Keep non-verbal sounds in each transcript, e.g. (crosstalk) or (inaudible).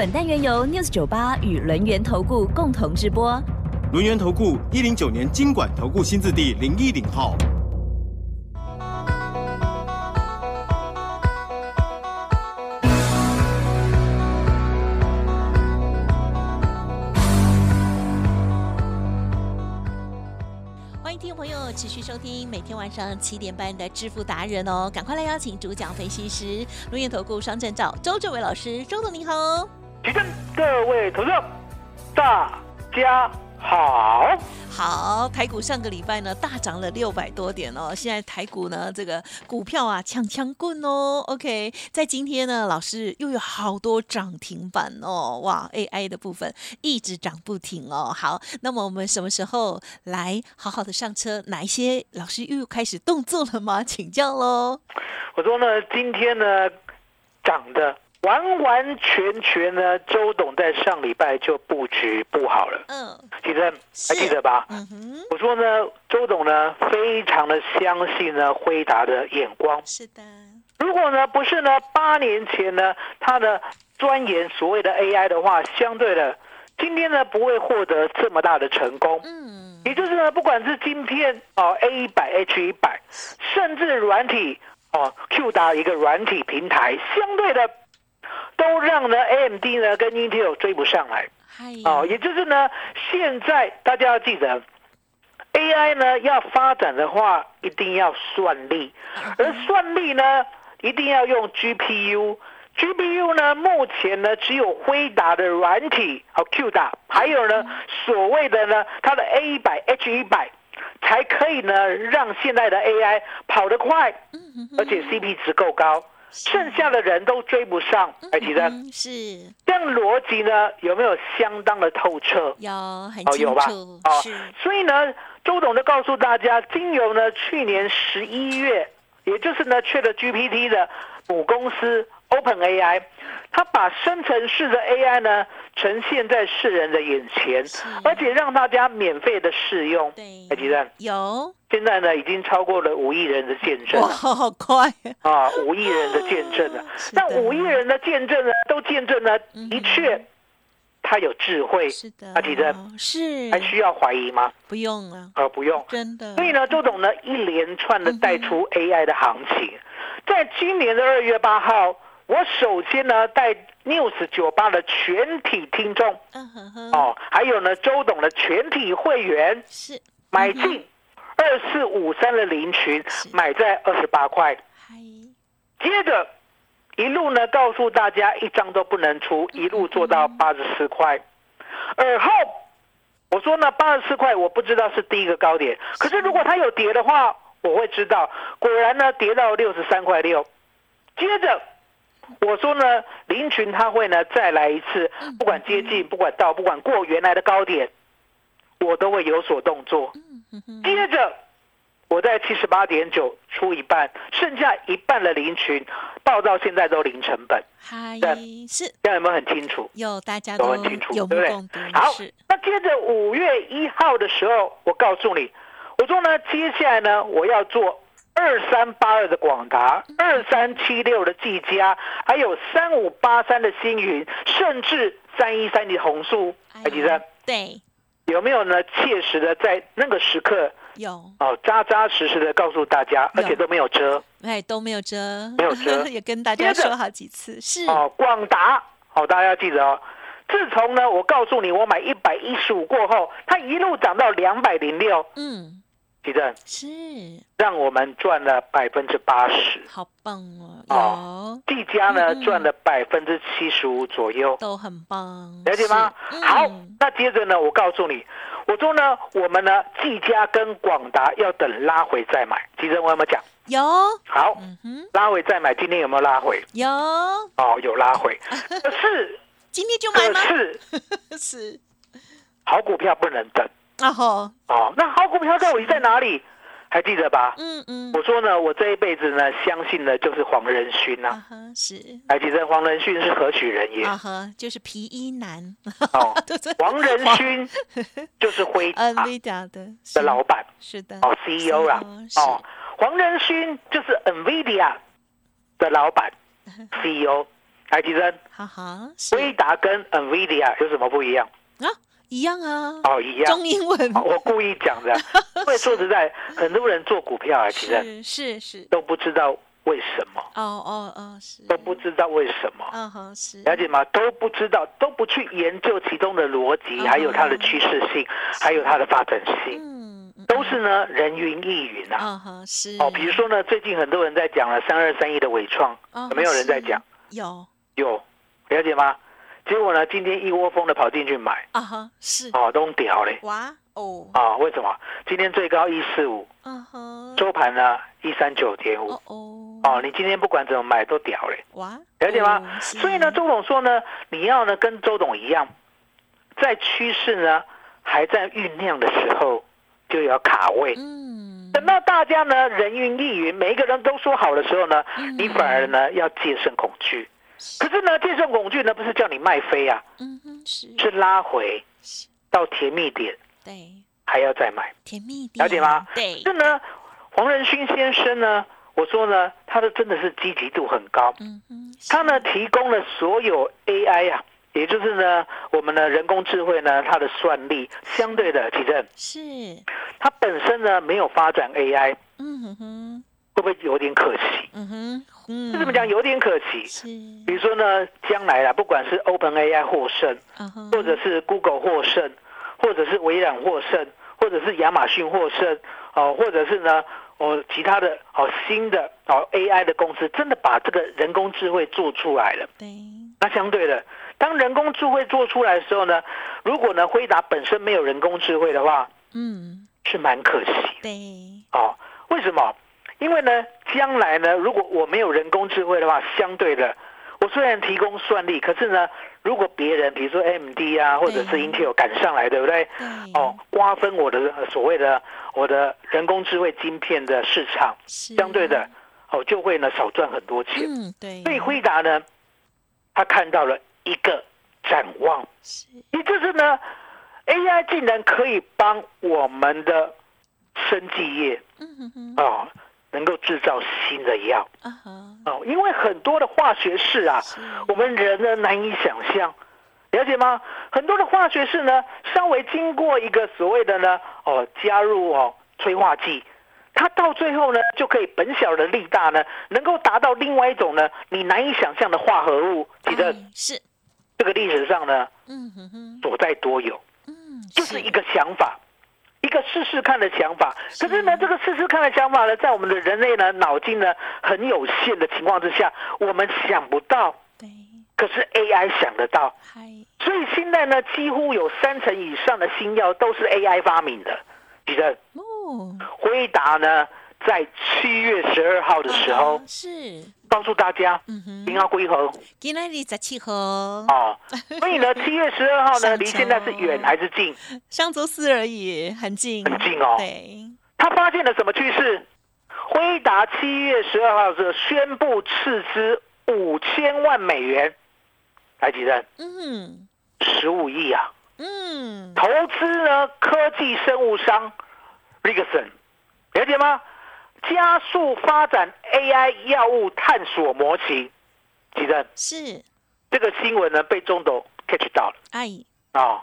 本单元由 News 九八与轮源投顾共同直播。轮源投顾一零九年经管投顾新字第零一零号。欢迎听众朋友持续收听每天晚上七点半的致富达人哦，赶快来邀请主讲分析师轮源投顾双证照周志伟老师，周总你好。提振各位投资者，大家好。好，台股上个礼拜呢大涨了六百多点哦，现在台股呢这个股票啊抢枪棍哦，OK，在今天呢老师又有好多涨停板哦，哇，AI 的部分一直涨不停哦。好，那么我们什么时候来好好的上车？哪一些老师又开始动作了吗？请教喽。我说呢，今天呢涨的完完全全呢，周董在上礼拜就布局布好了。嗯，记得还记得吧？嗯哼，我说呢，周董呢非常的相信呢辉达的眼光。是的，如果呢不是呢八年前呢他的钻研所谓的 AI 的话，相对的今天呢不会获得这么大的成功。嗯，也就是呢，不管是晶片哦 A 一百 H 一百，甚至软体哦 Q 达一个软体平台，相对的都让呢 AMD 呢跟 Intel 追不上来，哦。也就是呢，现在大家要记得。AI 呢要发展的话，一定要算力，而算力呢一定要用 GPU。GPU 呢，目前呢只有辉达的软体，好 Q 达，还有呢所谓的呢它的 A 一百 H 一百，才可以呢让现在的 AI 跑得快，而且 CP 值够高，剩下的人都追不上。哎，其实嗯是这样逻辑呢有没有相当的透彻？有很哦，清有吧？楚，哦，所以呢，周董就告诉大家，经由呢去年十一月，也就是呢缺了 GPT 的母公司 OpenAI，它把生成式的 AI 呢呈现在世人的眼前，而且让大家免费的试用。对，哎，吉正，有。现在呢已经超过了五亿人的见证哇，好快，啊，五亿人的见证了。(laughs) 那五亿人的见证呢，都见证了，的确，他有智慧。是的，啊，吉正，是。还需要怀疑吗？不用了，呃，不用。真的，所以呢，周董呢一连串的带出 AI 的行情，在今年的二月八号，我首先呢带 News 酒吧的全体听众嗯哼哼，哦，还有呢周董的全体会员是。买进二四五三的零群，买在二十八块，嗨，接着一路呢告诉大家一张都不能出，一路做到八十四块，而后我说呢八十四块我不知道是第一个高点，可是如果它有跌的话，我会知道，果然呢跌到六十三块六，接着。我说呢，林群他会呢再来一次，不管接近，不管到，不管过原来的高点，我都会有所动作。接着，我在七十八点九出一半，剩下一半的林群报到现在都零成本，嗨对，是。这样有没有很清楚？有大家都都很清楚，有对不对？好，那接着五月一号的时候，我告诉你，我说呢，接下来呢，我要做二三八二的广达，二三七六的技嘉，还有三五八三的星云，甚至三一三的红树，哎海吉生对，有没有呢？切实的在那个时刻有，哦，扎扎实实的告诉大家，而且都没有遮。哎，都没有遮，没有遮。(laughs) 也跟大家说好几次，是，哦，广达，好、大家要记得哦。自从呢，我告诉你，我买一百一十五过后，它一路涨到两百零六，嗯，记得是，让我们赚了百分之八十。好棒哦，哦有，技嘉呢嗯赚了百分之七十五左右，都很棒，了解吗？是好嗯，那接着呢，我告诉你，我说呢，我们呢技嘉跟广达要等拉回再买。记得我有没有讲？有，好，嗯，拉回再买，今天有没有拉回？有，哦，有拉回。可是 (laughs) 今天就买可吗？是 (laughs) 是，好股票不能等啊吼，哦。那好股票到底在哪里？还记得吧？嗯嗯，我说呢，我这一辈子呢，相信的就是黄仁勋呐。是，还记得黄仁勋是何许人也？啊哈，就是皮衣男，哦，(laughs) 黄仁勋就是辉 (laughs) 达的的老板是的，哦，CEO 啊，哦，黄仁勋就是 NVIDIA 的老板 (laughs) CEO。还记得哈哈，是辉达跟 NVIDIA 有什么不一样？啊，一样啊，哦，一样。中英文，哦我故意讲的，(laughs) 因为说实在，很多人做股票啊，其实是是是，都不知道为什么，哦哦哦，是，都不知道为什么。嗯哼，是，了解吗？都不知道，都不去研究其中的逻辑，嗯还有它的趋势性，还有它的发展性，嗯，嗯。都是呢人云亦云啊。嗯哼，是，哦，比如说呢，最近很多人在讲了三二三一的伟创，嗯有没有人在讲？有。有，了解吗？结果呢，今天一窝蜂的跑进去买，啊哈，是，哦，都屌嘞！哇哦，啊，为什么？今天最高一四五，嗯哼，收盘呢一三九点五哦。哦，哦，你今天不管怎么买都屌嘞，哇，了解吗？所以呢，周董说呢，你要呢跟周董一样，在趋势呢还在酝酿的时候就要卡位。嗯，等到大家呢人云亦云，每一个人都说好的时候呢，嗯你反而呢要戒慎恐惧。可是呢，这种恐惧呢不是叫你卖飞啊，嗯哼，是，是拉回到甜蜜点对，还要再买。甜蜜点，了解吗？对，这呢，黄仁勋先生呢，我说呢，他的真的是积极度很高。嗯哼，他呢提供了所有 AI 啊，也就是呢我们的人工智慧呢它的算力相对的提振，是，它本身呢没有发展 AI，嗯哼哼，会不会有点可惜？嗯哼，嗯，为什么讲有点可惜？是，比如说呢，将来啊，不管是 Open AI 获胜，或者是 Google 获胜，或者是微软获胜，或者是亚马逊获胜，哦，或者是呢，哦，其他的哦新的哦 AI 的公司，真的把这个人工智慧做出来了。对，那相对的，当人工智慧做出来的时候呢，如果呢辉达本身没有人工智慧的话，嗯，是蛮可惜对，哦。为什么？因为呢，将来呢，如果我没有人工智慧的话，相对的，我虽然提供算力，可是呢，如果别人比如说 AMD 啊，或者是对 Intel 赶上来，对不对？哦，瓜分我的呃所谓的我的人工智慧晶片的市场，相对的，哦，就会呢少赚很多钱。嗯，对，所以辉达呢，他看到了一个展望，是，也就是呢，AI 竟然可以帮我们的生技业嗯哼哼，哦，能够制造新的药。哦，因为很多的化学式啊，我们人呢难以想象。了解吗？很多的化学式呢，稍微经过一个所谓的呢，哦，加入哦催化剂，它到最后呢，就可以本小的力大呢，能够达到另外一种呢，你难以想象的化合物。记得哎是，这个历史上呢，嗯哼哼，所在多有，嗯，就是。一个想法，一个试试看的想法。可是呢，这个试试看的想法呢，在我们的人类呢脑筋呢很有限的情况之下，我们想不到，对，可是 AI 想得到。嗨，所以现在呢，几乎有三成以上的新药都是 AI 发明的。记得哦，辉达呢，在七月十二号的时候啊是，告诉大家，嗯哼，零号归盒今天七号，哦。所以呢，(laughs) 七月十二号呢，离现在是远还是近？上周四而已，很近，很近哦。对，他发现了什么趋势？辉达七月十二号是宣布斥资五千万美元，来几人？嗯十五亿啊！嗯，投资呢科技生物商 Rigeson，了解吗？加速发展 AI 药物探索模型，记得是，这个新闻呢被中董 catch 到了。哎，啊、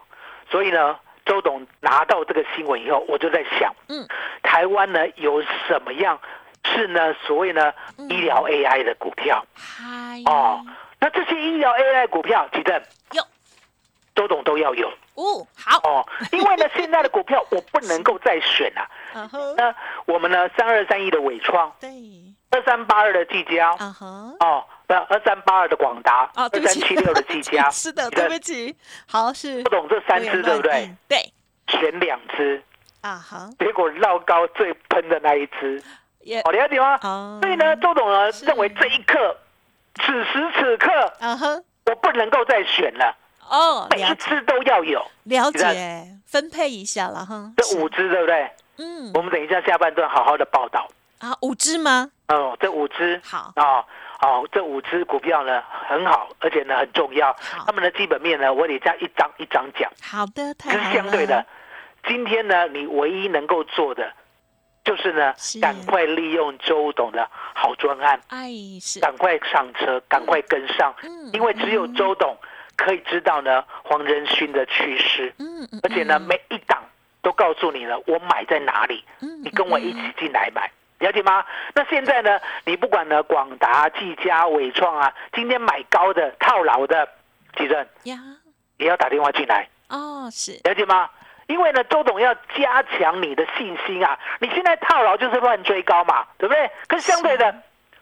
所以呢，周董拿到这个新闻以后，我就在想，嗯，台湾呢有什么样是呢所谓呢嗯。医疗 AI 的股票？嗨，哦？那这些医疗 AI 股票，记得有周董都要有哦，好，哦，因为呢 (laughs) 现在的股票我不能够再选啊。啊哈，那我们呢，三二三一的伟创，对，二三八二的技嘉，啊哈，哦，不，二三八二的广达，哦，二对不起，三七六的聚焦，(laughs) 是的，对不起，好是不，懂这三只对不对？？嗯对，选两只，啊哈，结果绕高最喷的那一只，也哦，了解吗？啊，所以呢，周董呢是。认为这一刻，此时此刻，啊哈，我不能够再选了，哦，每一了解只都要有。了解，分配一下了哈。这五只对不对？嗯我们等一下下半段好好的报道。啊，五只吗？哦，这五只好，哦哦，这五只股票呢很好，而且呢很重要。好他们的基本面呢，我得这样一张一张讲。好的，太好了。相对的，今天呢，你唯一能够做的，就是呢，赶快利用周董的好专案，哎，是，赶快上车，赶快跟上，嗯因为只有周董可以知道呢黄仁勋的趋势，嗯嗯，而且呢嗯每一档都告诉你了，我买在哪里，嗯你跟我一起进来买。了解吗？那现在呢？你不管呢，广达、技嘉、伟创啊，今天买高的、套牢的，吉正呀，也要打电话进来。哦，是，了解吗？因为呢，周董要加强你的信心啊！你现在套牢就是乱追高嘛，对不对？可是相对的，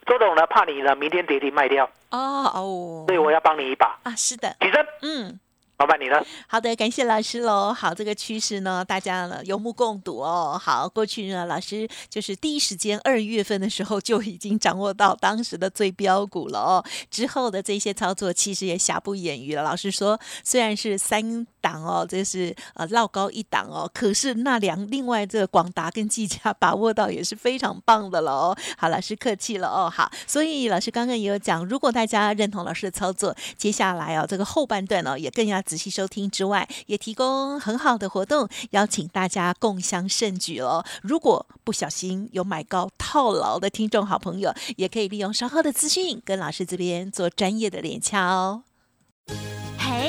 周董呢怕你呢明天跌停卖掉，哦哦，所以我要帮你一把。啊，是的，起身，嗯。麻烦你了。好的，感谢老师喽。好，这个趋势呢，大家呢有目共睹哦。好，过去呢，老师就是第一时间二月份的时候就已经掌握到当时的最标股了哦。之后的这些操作其实也瑕不掩瑜了。老师说，虽然是三档哦，这是呃绕高一档哦，可是那两另外这个广达跟技嘉 (laughs) 把握到也是非常棒的了哦。好，老师客气了哦。好，所以老师刚刚也有讲，如果大家认同老师的操作，接下来哦这个后半段哦也更要仔细收听之外，也提供很好的活动，邀请大家共襄盛举哦。如果不小心有买高套牢的听众好朋友，也可以利用稍后的资讯跟老师这边做专业的连洽哦。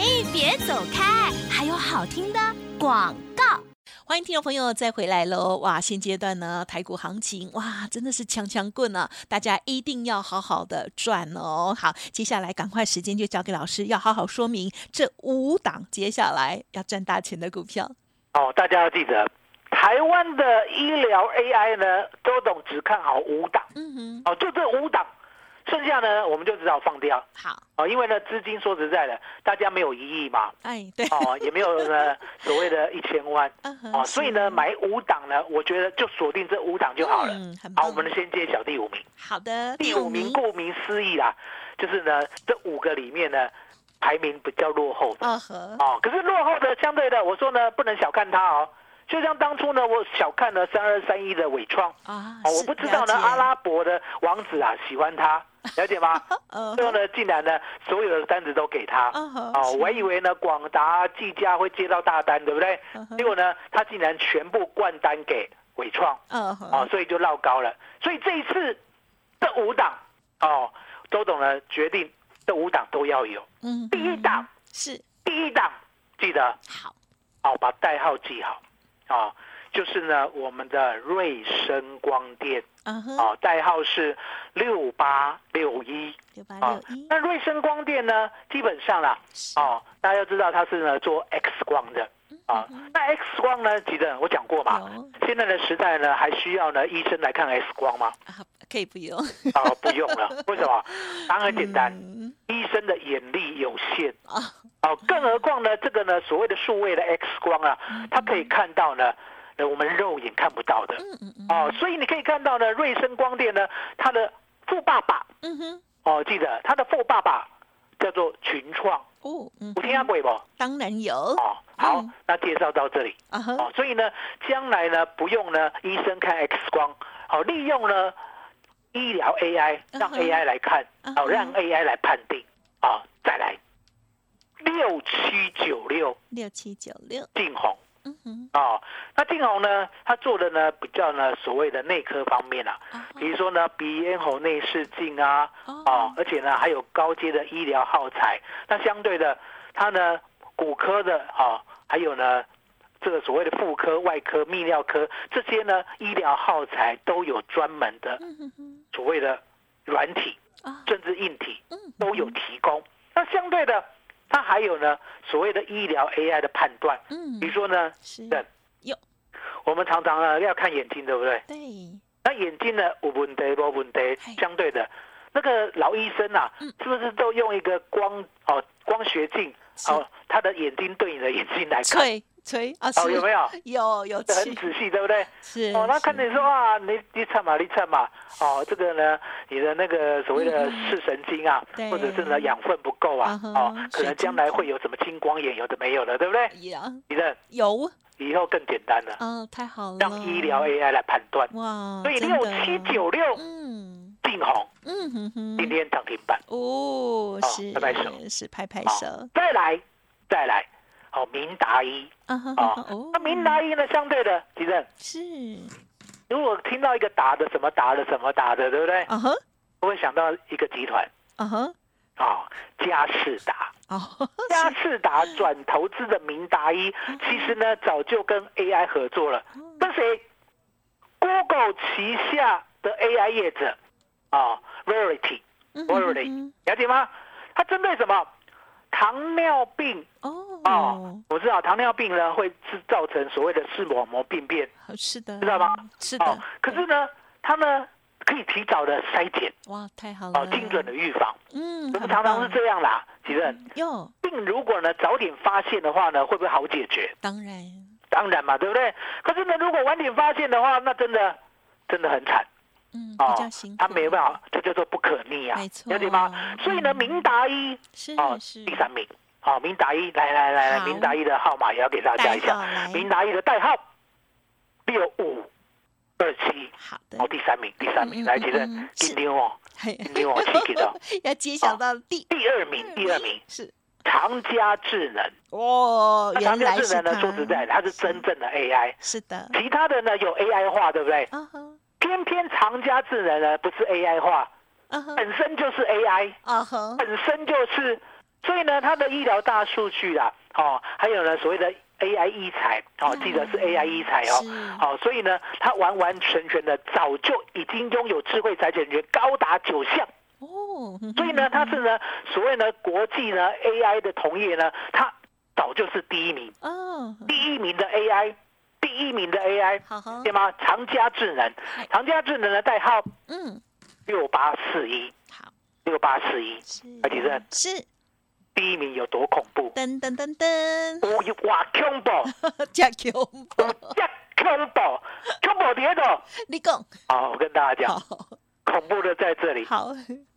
嘿，别走开，还有好听的广告。欢迎听众朋友再回来喽！哇，现阶段呢，台股行情哇，真的是强强棍啊！大家一定要好好的赚哦。好，接下来赶快时间就交给老师，要好好说明这五档接下来要赚大钱的股票。哦，大家要记得，台湾的医疗 AI 呢，周董只看好五档，嗯哼，哦，就这五档，剩下呢我们就只好放掉。好，哦，因为呢资金说实在的，大家没有一亿嘛，哎，对，哦，也没有呢所谓的 (laughs) 一千万。哦，所以呢，是买五档呢，我觉得就锁定这五档就好了。嗯，很好，我们先接小第五名。好的，第五名顾名思义啦，就是呢这五个里面呢排名比较落后的哦。可是落后的相对的，我说呢不能小看它哦。就像当初呢，我小看了三二三一的伟创啊，哦，我不知道呢阿拉伯的王子啊喜欢他，(laughs) 了解吗？呃 (laughs) 最后呢，竟然呢所有的单子都给他。(laughs) 哦，我还以为呢广达、技嘉会接到大单，对不对？结果呢，他竟然全部灌单给伟创。嗯，哦，所以就绕高了。所以这一次这五档哦，周董呢决定这五档都要有。嗯，第一档，是。第一档记得。好，哦，把代号记好。哦，就是呢我们的瑞声光电。嗯哼，哦，代号是六八六一。六八啊六一，那瑞声光电呢，基本上啦，哦，大家要知道它是呢做 X 光的。啊。那 X 光呢，记得我讲过嘛，有。现在的时代呢，还需要呢医生来看 X 光吗？啊，可以不用，啊，不用了。(laughs) 为什么？答案很简单，嗯。医生的眼力有限。啊，哦，更何况呢，这个呢所谓的数位的 X 光啊，它可以看到呢，呃我们肉眼看不到的。嗯嗯嗯哦，所以你可以看到呢，瑞声光电呢，它的富爸爸嗯哼，哦，记得它的富爸爸叫做群创，哦，嗯有听过不？当然有。哦，好嗯，那介绍到这里。啊哈，哦，所以呢，将来呢不用呢医生看 X 光，好、利用呢医疗 AI 让 AI 来看，好、让 AI 来判定，啊、再来六七九六。六七九六，晋红哦，那晋红呢，他做的呢比较呢所谓的内科方面啊，啊比如说呢鼻咽喉内视镜啊，哦。哦，而且呢还有高阶的医疗耗材。那相对的，它呢骨科的啊、还有呢这个所谓的妇科、外科、泌尿科这些呢医疗耗材都有专门的所谓的软体啊，甚至硬体嗯都有提供。那相对的，它还有呢所谓的医疗 AI 的判断，嗯。比如说呢，是。有。我们常常呢要看眼睛，对不对？对，那眼睛呢有问题无问题，相对的，那个老医生啊，嗯。是不是都用一个光哦光学镜哦，他的眼睛对你的眼睛来看？对吹？啊，哦，有没有？(laughs) 有有很，仔细，对不对？是哦，那看你说啊，你你唱嘛，你唱嘛，哦，这个呢，你的那个所谓的视神经啊，或者是呢养分不够啊哦，可能将来会有什么青光眼，有的没有的，对不对？有，你的有。以后更简单了，嗯，太好了，让医疗 AI 来判断。哇，所以六七九六嗯。定红，嗯哼哼，今天涨停板。哦，是拍拍手。是拍拍手，再来，再来，好，明达一啊那，明达一呢，相对的，其正，是。如果听到一个打的什么打的什么打的，对不对？啊哈。我会想到一个集团？啊哈。啊，嘉士达。哦，(laughs) 嘉士达转投资的明达一，其实呢早就跟 AI 合作了，跟谁？Google 旗下的 AI 业者啊，Verity。嗯 Verity，嗯了解吗？它针对什么？糖尿病。哦。哦，我知道糖尿病呢会是造成所谓的视网膜病变。是的，知道吗？是哦的，，可是呢，它呢可以提早的筛检。哇，太好了，哦，精准的预防。嗯，我们常常是这样啦，其实哟，病如果呢早点发现的话呢，会不会好解决？当然，当然嘛，对不对？可是呢，如果晚点发现的话，那真的真的很惨嗯，哦他没办法，这叫做不可逆啊了解吗？所以呢，嗯。明达一是哦是。第三名，好，明达一来来来来，明达一的号码也要给大家一下。明达一的代号六五二七，好的。哦，，第三名，第三名，来，其实嗯嗯。是今天哦，嘿今天我气给到要揭晓到第第二名，第二名是。长家智能，哦，那长原来是佳智能呢，它说实在的，它是真正的 AI，是的，其他的呢有 AI 化，对不对？偏偏长家智能呢不是 AI 化，本身就是 AI，本身就是，所以呢，它的医疗大数据啊，哦，还有呢所谓的 AI 医材，哦，记得是 AI 医材哦是，哦，所以呢，它完完全全的早就已经拥有智慧财产权高达九项，哦，所以呢，它是呢所谓呢国际呢 AI 的同业呢，它早就是第一名，哦，第一名的 AI，第一名的 AI，对吗？长佳智能，长佳智能的代号嗯，六八四一，好，六八四一，是。海底针是。第一名有多恐怖？噔噔噔噔，有哇恐怖，加 Q，有这恐怖，恐怖在哪？你讲。好，我跟大家讲，恐怖的在这里。好，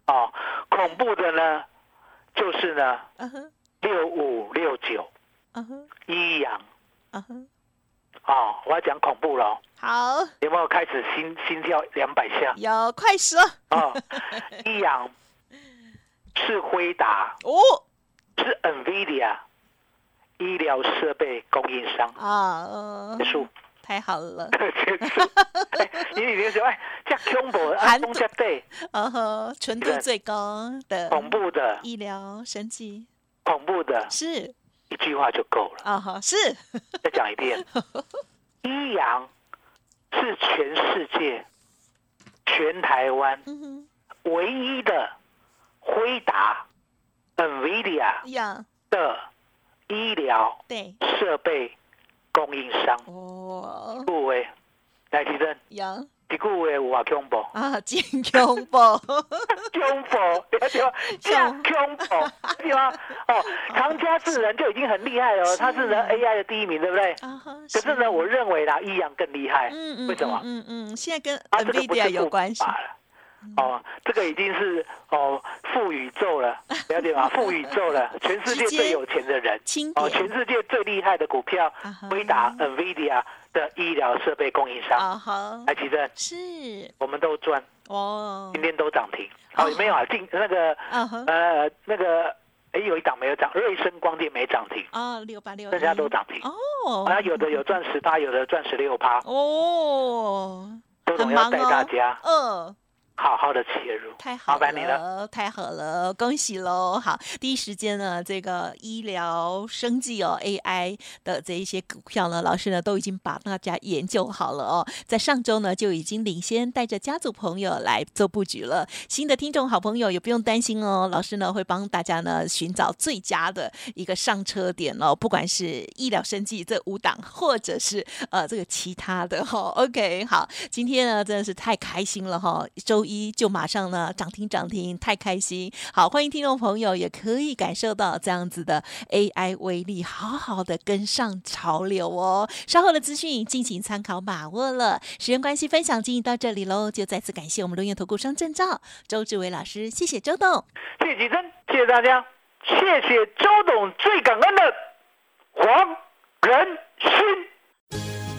哦，恐怖的呢，就是呢六五六九。一阳嗯哼，哦，我要讲恐怖了。哦，好，有没有开始心心跳两百下？有快说哦，(laughs) 一阳是辉达，哦。是 NVIDIA 医疗设备供应商，啊，呃。结束。太好了，(laughs) 结束。(laughs) 哎，你里面说，哎，这恐怖，啊，韩公家对，嗯哼，纯度最高的恐怖的，医疗神级恐怖的，是一句话就够了。啊哈，是。再讲一遍，(laughs) 一阳是全世界、全台湾嗯唯一的辉达、NVIDIA，的医疗设备供应商。哦。各位，来提升，呀这句话有啊恐怖？啊，真恐怖，恐怖，了解吗？(laughs) 这样恐怖，了解吗？哦，唐家智人就已经很厉害了，他是人 AI 的第一名，对不对？可是呢，我认为啦，一阳更厉害。嗯嗯，为什么？嗯嗯，现在跟 NVIDIA 有关系了。哦，这个已经是哦富宇宙了，(laughs) 了解吗？富宇宙了，全世界最有钱的人，哦，全世界最厉害的股票啊哈，辉达、NVIDIA 的医疗设备供应商，啊哈，来，奇正，是。我们都赚，哦。今，天都涨停。哦，有没有啊？进那个呃那个，哎，有一档没有涨，瑞声光电没涨停，啊六八六，大家都涨停。哦，啊，有的有赚十八，有的赚十六趴，哦，周总要带大家。嗯。好好的切入。太好了。太好了，恭喜喽！好，第一时间呢，这个医疗生计哦，AI 的这一些股票呢，老师呢都已经把大家研究好了哦，在上周呢就已经领先带着家族朋友来做布局了。新的听众好朋友也不用担心哦，老师呢会帮大家呢寻找最佳的一个上车点哦，不管是医疗生计这五档，或者是呃这个其他的哈、哦。OK，好，今天呢真的是太开心了哈、周一就马上呢涨停涨停，太开心！好，欢迎听众朋友也可以感受到这样子的 AI 威力，好好的跟上潮流哦。稍后的资讯敬请参考把握了。时间关系，分享进行到这里喽，就再次感谢我们龙岩投顾商证照周志伟老师，谢谢周董，谢谢吉珍，谢谢大家，谢谢周董，最感恩的黄仁勋。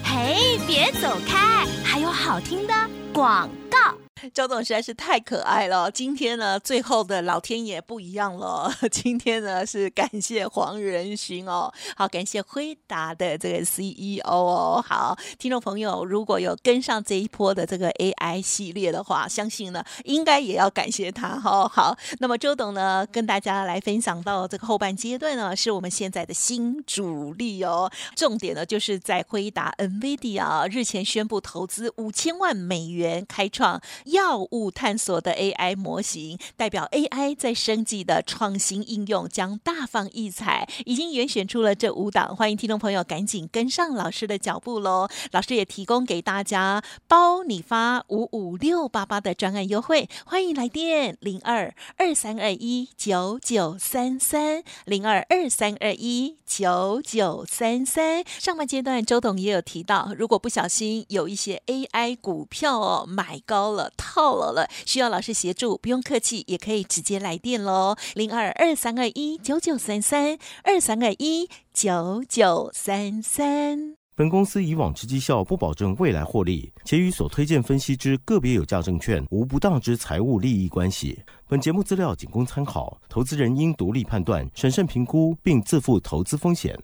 嘿，别走开，还有好听的广告。周董实在是太可爱了。今天呢，最后的老天爷不一样了。(laughs) 今天呢，是感谢黄仁勋哦，好，感谢辉达的这个 CEO 哦。好，听众朋友，如果有跟上这一波的这个 AI 系列的话，相信呢，应该也要感谢他哈。好，那么周董呢，跟大家来分享到这个后半阶段呢，是我们现在的新主力哦。重点呢，就是在辉达 NVIDIA 日前宣布投资五千万美元开创。药物探索的 AI 模型，代表 AI 在生技的创新应用将大放异彩。已经严选出了这五档，欢迎听众朋友赶紧跟上老师的脚步喽！老师也提供给大家包你发五五六八八的专案优惠，欢迎来电零二二三二一九九三三零二二三二一九九三三。上半阶段周董也有提到，如果不小心有一些 AI 股票哦买高了。套牢了，需要老师协助，不用客气，也可以直接来电喽，零二二三二一九九三三二三二一九九三三。本公司以往之绩效不保证未来获利，且与所推荐分析之个别有价证券无不当之财务利益关系。本节目资料仅供参考，投资人应独立判断、审慎评估，并自负投资风险。